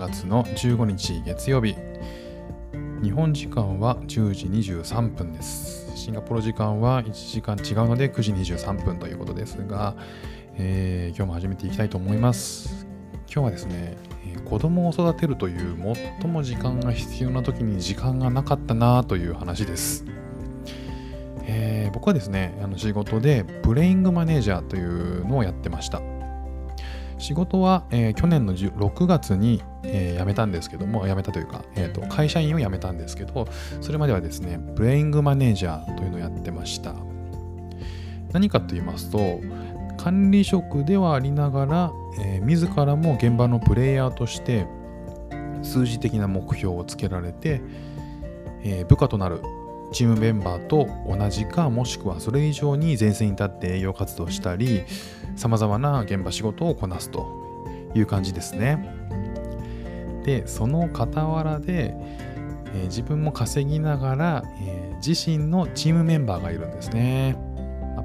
月の15日月曜日。日本時間は10時23分です。シンガポール時間は1時間違うので9時23分ということですが、えー、今日も始めていきたいと思います。今日はですね子供を育てるという最も時間が必要な時に時間がなかったなという話です、えー、僕はですねあの仕事でプレイングマネージャーというのをやってました。仕事は、えー、去年の6月に、えー、辞めたんですけども、辞めたというか、えーと、会社員を辞めたんですけど、それまではですね、プレイングマネージャーというのをやってました。何かと言いますと、管理職ではありながら、えー、自らも現場のプレイヤーとして数字的な目標をつけられて、えー、部下となるチームメンバーと同じかもしくはそれ以上に前線に立って営業活動したりさまざまな現場仕事をこなすという感じですね。でその傍らで、えー、自分も稼ぎながら、えー、自身のチームメンバーがいるんですね。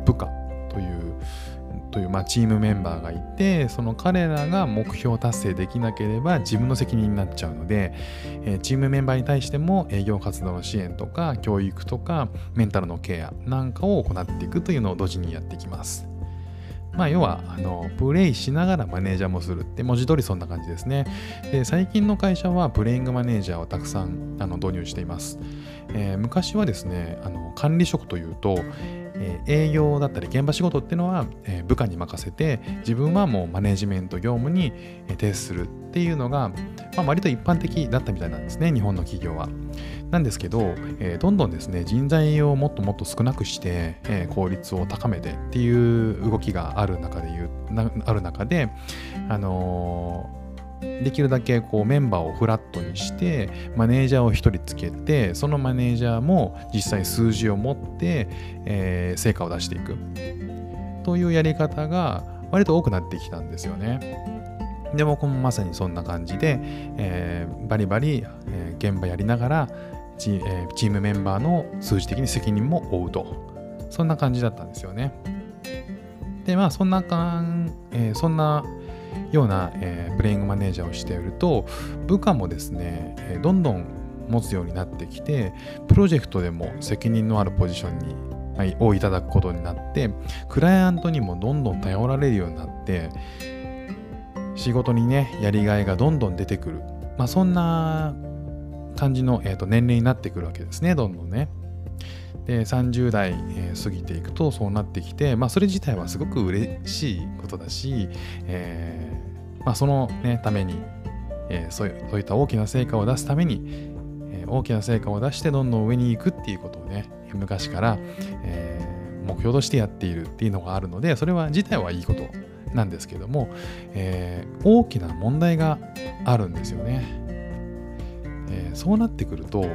部下というという、まあ、チームメンバーがいてその彼らが目標達成できなければ自分の責任になっちゃうので、えー、チームメンバーに対しても営業活動の支援とか教育とかメンタルのケアなんかを行っていくというのを同時にやっていきます。まあ、要はあのプレイしながらマネージャーもするって文字通りそんな感じですね。で最近の会社はプレイングマネージャーをたくさんあの導入しています。えー、昔はですねあの管理職というと、営業だったり現場仕事っていうのは、部下に任せて自分はもうマネジメント業務に徹するっていうのが、割と一般的だったみたいなんですね日本の企業は。なんですけど、どんどんですね人材をもっともっと少なくして、効率を高めてっていう動きがある中でいうある中であのーできるだけこうメンバーをフラットにしてマネージャーを1人つけてそのマネージャーも実際数字を持って、えー、成果を出していくというやり方が割と多くなってきたんですよね。で僕もまさにそんな感じで、えー、バリバリ、えー、現場やりながらチ,、えー、チームメンバーの数字的に責任も負うとそんな感じだったんですよね。でまあそんなかん、え、そんなような、えー、プレイングマネージャーをしていると部下もですね、え、どんどん持つようになってきてプロジェクトでも責任のあるポジションに、はい、をいただくことになってクライアントにもどんどん頼られるようになって仕事にねやりがいがどんどん出てくる、まあ、そんな感じの、えーと、年齢になってくるわけですねどんどんね。で30代、えー、過ぎていくとそうなってきて、まあ、それ自体はすごく嬉しいことだし、えーまあ、その、ね、ために、えーそう、いった大きな成果を出すために、えー、大きな成果を出してどんどん上に行くっていうことをね昔から、えー、目標としてやっているっていうのがあるのでそれは自体はいいことなんですけども、えー、大きな問題があるんですよね。えー、そうなってくると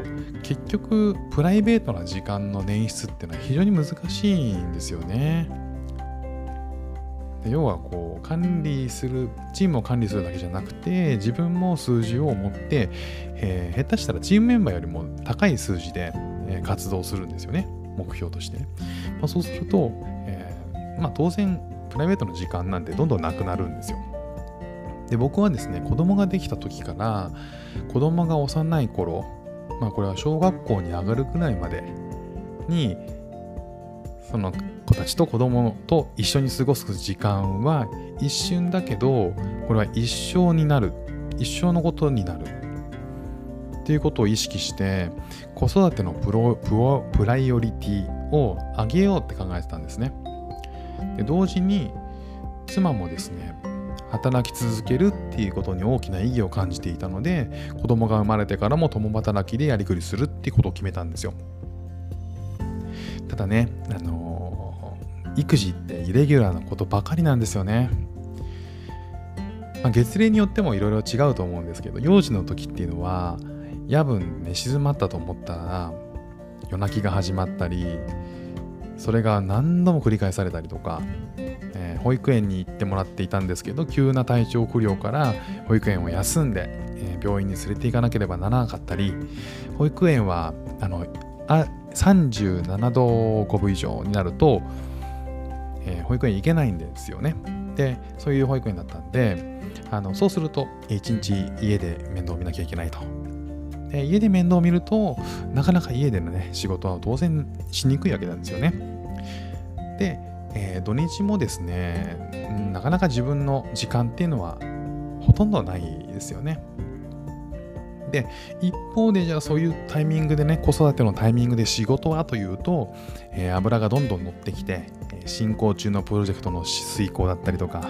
結局プライベートな時間の捻出っていうのは非常に難しいんですよね。要はこう管理するチームを管理するだけじゃなくて自分も数字を持って、えー、下手したらチームメンバーよりも高い数字で、え、活動するんですよね目標として、まあ、そうすると、えーまあ、当然プライベートの時間なんてどんどんなくなるんですよ。で僕はですね子供ができた時から子供が幼い頃まあこれは小学校に上がるくらいまでにその子たちと子供と一緒に過ごす時間は一瞬だけどこれは一生になる一生のことになるっていうことを意識して子育てのプロプライオリティを上げようって考えてたんですね。で同時に妻もですね働き続けるっていうことに大きな意義を感じていたので子供が生まれてからも共働きでやりくりするってことを決めたんですよ。ただねあのー、育児ってイレギュラーなことばかりなんですよね。まあ、月齢によってもいろいろ違うと思うんですけど幼児の時っていうのは夜分寝静まったと思ったら夜泣きが始まったりそれが何度も繰り返されたりとか、えー、保育園に行ってもらっていたんですけど急な体調不良から保育園を休んで、えー、病院に連れて行かなければならなかったり保育園はあのあ37度5分以上になると、えー、保育園行けないんですよね。で、そういう保育園だったんで、あのそうすると、一日家で面倒を見なきゃいけないと。家で面倒を見るとなかなか家でのね仕事は当然しにくいわけなんですよね。で、えー、土日もですねなかなか自分の時間っていうのはほとんどないですよね。で一方でじゃあそういうタイミングでね子育てのタイミングで仕事はというと、えー、油がどんどん乗ってきて進行中のプロジェクトの遂行だったりとか、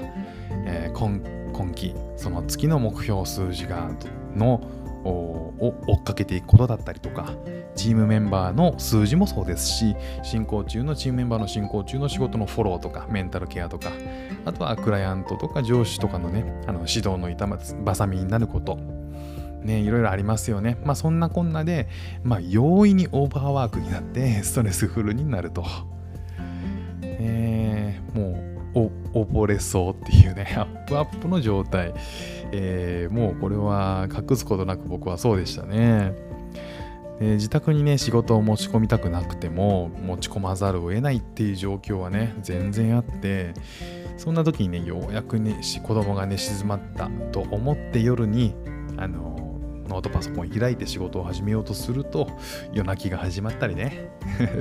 えー、今今期その月の目標数字がのを追っかけていくことだったりとかチームメンバーの数字もそうですし進行中のチームメンバーの進行中の仕事のフォローとかメンタルケアとかあとはクライアントとか上司とかのねあの指導の板挟みになることね、いろいろありますよね。まあそんなこんなで、まあ容易にオーバーワークになってストレスフルになると。えー、もう溺れそうっていうね、プアップの状態。えー、もうこれは隠すことなく僕はそうでしたね。え自宅にね仕事を持ち込みたくなくても持ち込まざるを得ないっていう状況はね全然あってそんな時にねようやくね子供が寝静まったと思って夜にあのノートパソコン開いて仕事を始めようとすると夜泣きが始まったりね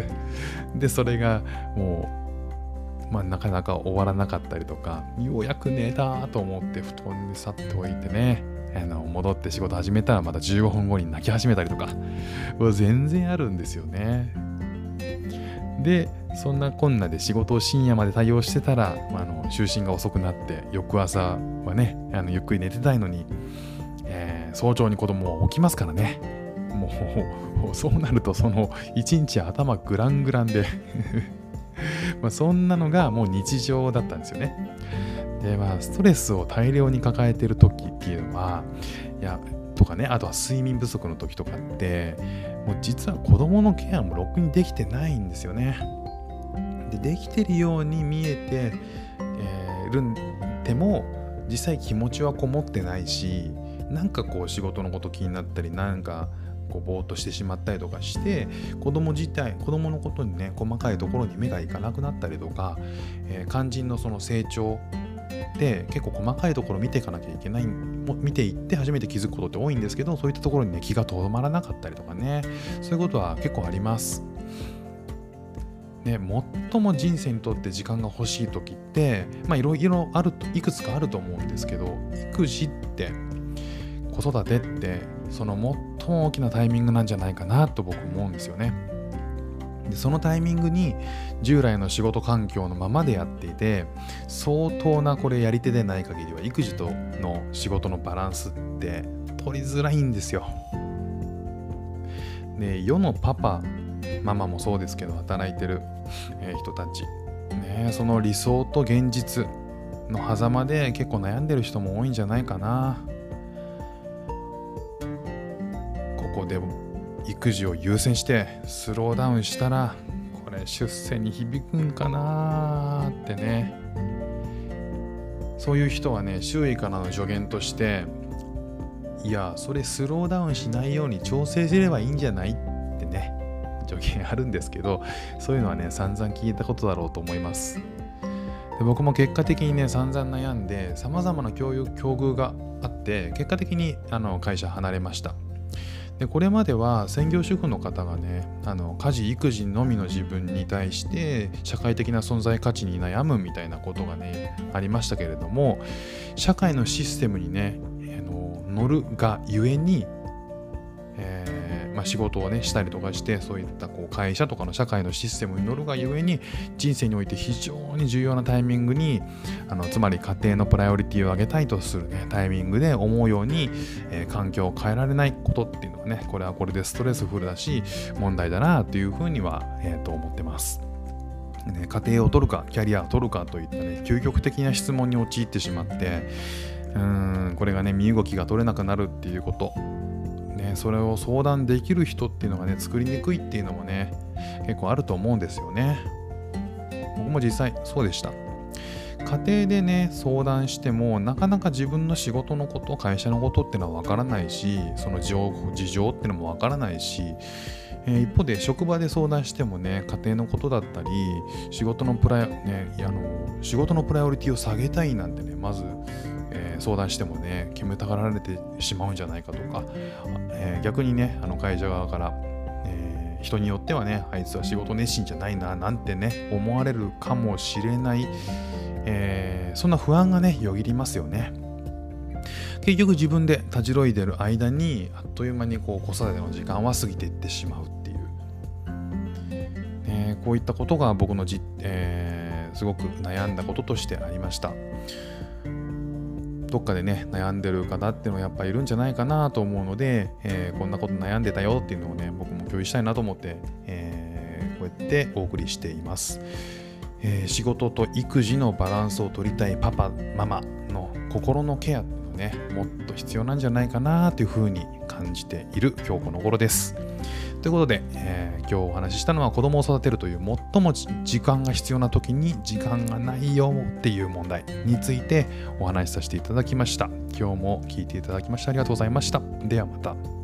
でそれがもうまあ、なかなか終わらなかったりとか、ようやく寝たと思って布団に去っておいてね、あの戻って仕事始めたらまた15分後に泣き始めたりとか、全然あるんですよね。で、そんなこんなで仕事を深夜まで対応してたら、まあ、あの就寝が遅くなって、翌朝はね、あのゆっくり寝てたいのに、えー、早朝に子供は起きますからね。もう、そうなると、その一日頭グラングランで まあそんなのがもう日常だったんですよね。でまあストレスを大量に抱えてる時っていうのはいやとかねあとは睡眠不足の時とかってもう実は子供のケアもろくにできてないんですよね。でできてるように見えて、えー、るんでも実際気持ちはこもってないしなんかこう仕事のこと気になったりなんかこうぼーっとしてしまったりとかして子供自体子供のことにね細かいところに目がいかなくなったりとか、えー、肝心のその成長で結構細かいところ見ていかなきゃいけない見ていって初めて気づくことって多いんですけどそういったところにね気がとどまらなかったりとかねそういうことは結構あります。ね、最も人生にとって時間が欲しい時ってまあいろいろあるといくつかあると思うんですけど育児って子育てってその最も大きなタイミングなんじゃないかなと僕思うんですよね。でそのタイミングに従来の仕事環境のままでやっていて相当なこれやり手でない限りは育児との仕事のバランスって取りづらいんですよ。で世のパパママもそうですけど働いてる、え人たち、ね、その理想と現実の狭間で結構悩んでる人も多いんじゃないかな。で育児を優先してスローダウンしたらこれ出世に響くんかなってね。そういう人はね周囲からの助言としていやそれスローダウンしないように調整すればいいんじゃない？ってね助言あるんですけどそういうのはね散々聞いたことだろうと思います。で僕も結果的にね散々悩んで様々な教育境遇があって結果的にあの会社離れました。でこれまでは専業主婦の方がねあの家事育児のみの自分に対して社会的な存在価値に悩むみたいなことがねありましたけれども社会のシステムにねあの乗るがゆえに、えーまあ、仕事をねしたりとかしてそういったこう会社とかの社会のシステムに乗るがゆえに人生において非常に重要なタイミングにあのつまり家庭のプライオリティを上げたいとする、ね、タイミングで思うように、えー、環境を変えられないことっていうのはねこれはこれでストレスフルだし問題だなというふうには、えー、と思ってます。ね、家庭を取るかキャリアを取るかといったね究極的な質問に陥ってしまってうーんこれがね身動きが取れなくなるっていうことね、それを相談できる人っていうのがね、作りにくいっていうのもね、結構あると思うんですよね。僕も実際そうでした。家庭でね、相談しても、なかなか自分の仕事のこと、会社のことっていうのはわからないし、その事情っていうのもわからないし、えー、一方で職場で相談してもね家庭のことだったり仕事のプライ、ね、あの仕事のプライオリティを下げたいなんてねまず、えー、相談してもね煙たがられてしまうんじゃないかとか、えー、逆にねあの会社側から、えー、人によってはねあいつは仕事熱心じゃないななんてね思われるかもしれない、えそんな不安がねよぎりますよね。結局自分でたじろいでる間にあっという間にこう子育ての時間は過ぎていってしまうっていう、え、こういったことが僕のじ、えー、すごく悩んだこととしてありましたどっかでね悩んでる方っていうのはやっぱいるんじゃないかなと思うので、えー、こんなこと悩んでたよっていうのをね僕も共有したいなと思って、えこうやってお送りしています、え仕事と育児のバランスを取りたいパパママの心のケアねもっと必要なんじゃないかなというふうに感じている今日この頃です。ということで、えー、今日お話ししたのは子供を育てるという最も時間が必要な時に時間がないよっていう問題についてお話しさせていただきました。今日も聞いていただきましてありがとうございました。ではまた。